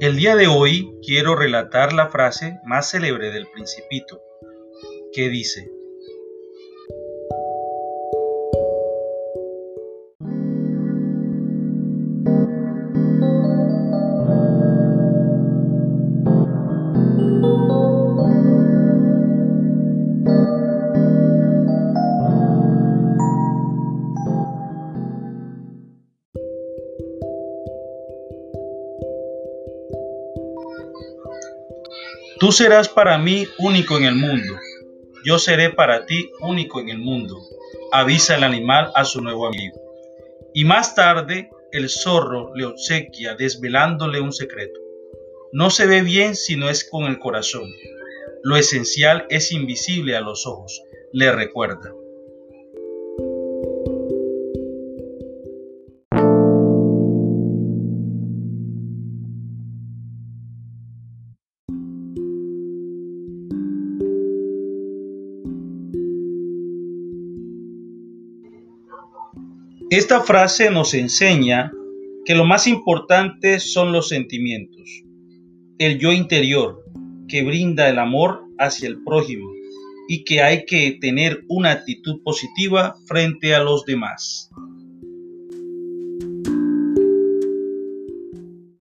El día de hoy quiero relatar la frase más célebre del Principito, que dice, Tú serás para mí único en el mundo. Yo seré para ti único en el mundo. Avisa el animal a su nuevo amigo. Y más tarde el zorro le obsequia desvelándole un secreto. No se ve bien si no es con el corazón. Lo esencial es invisible a los ojos, le recuerda. Esta frase nos enseña que lo más importante son los sentimientos, el yo interior que brinda el amor hacia el prójimo y que hay que tener una actitud positiva frente a los demás.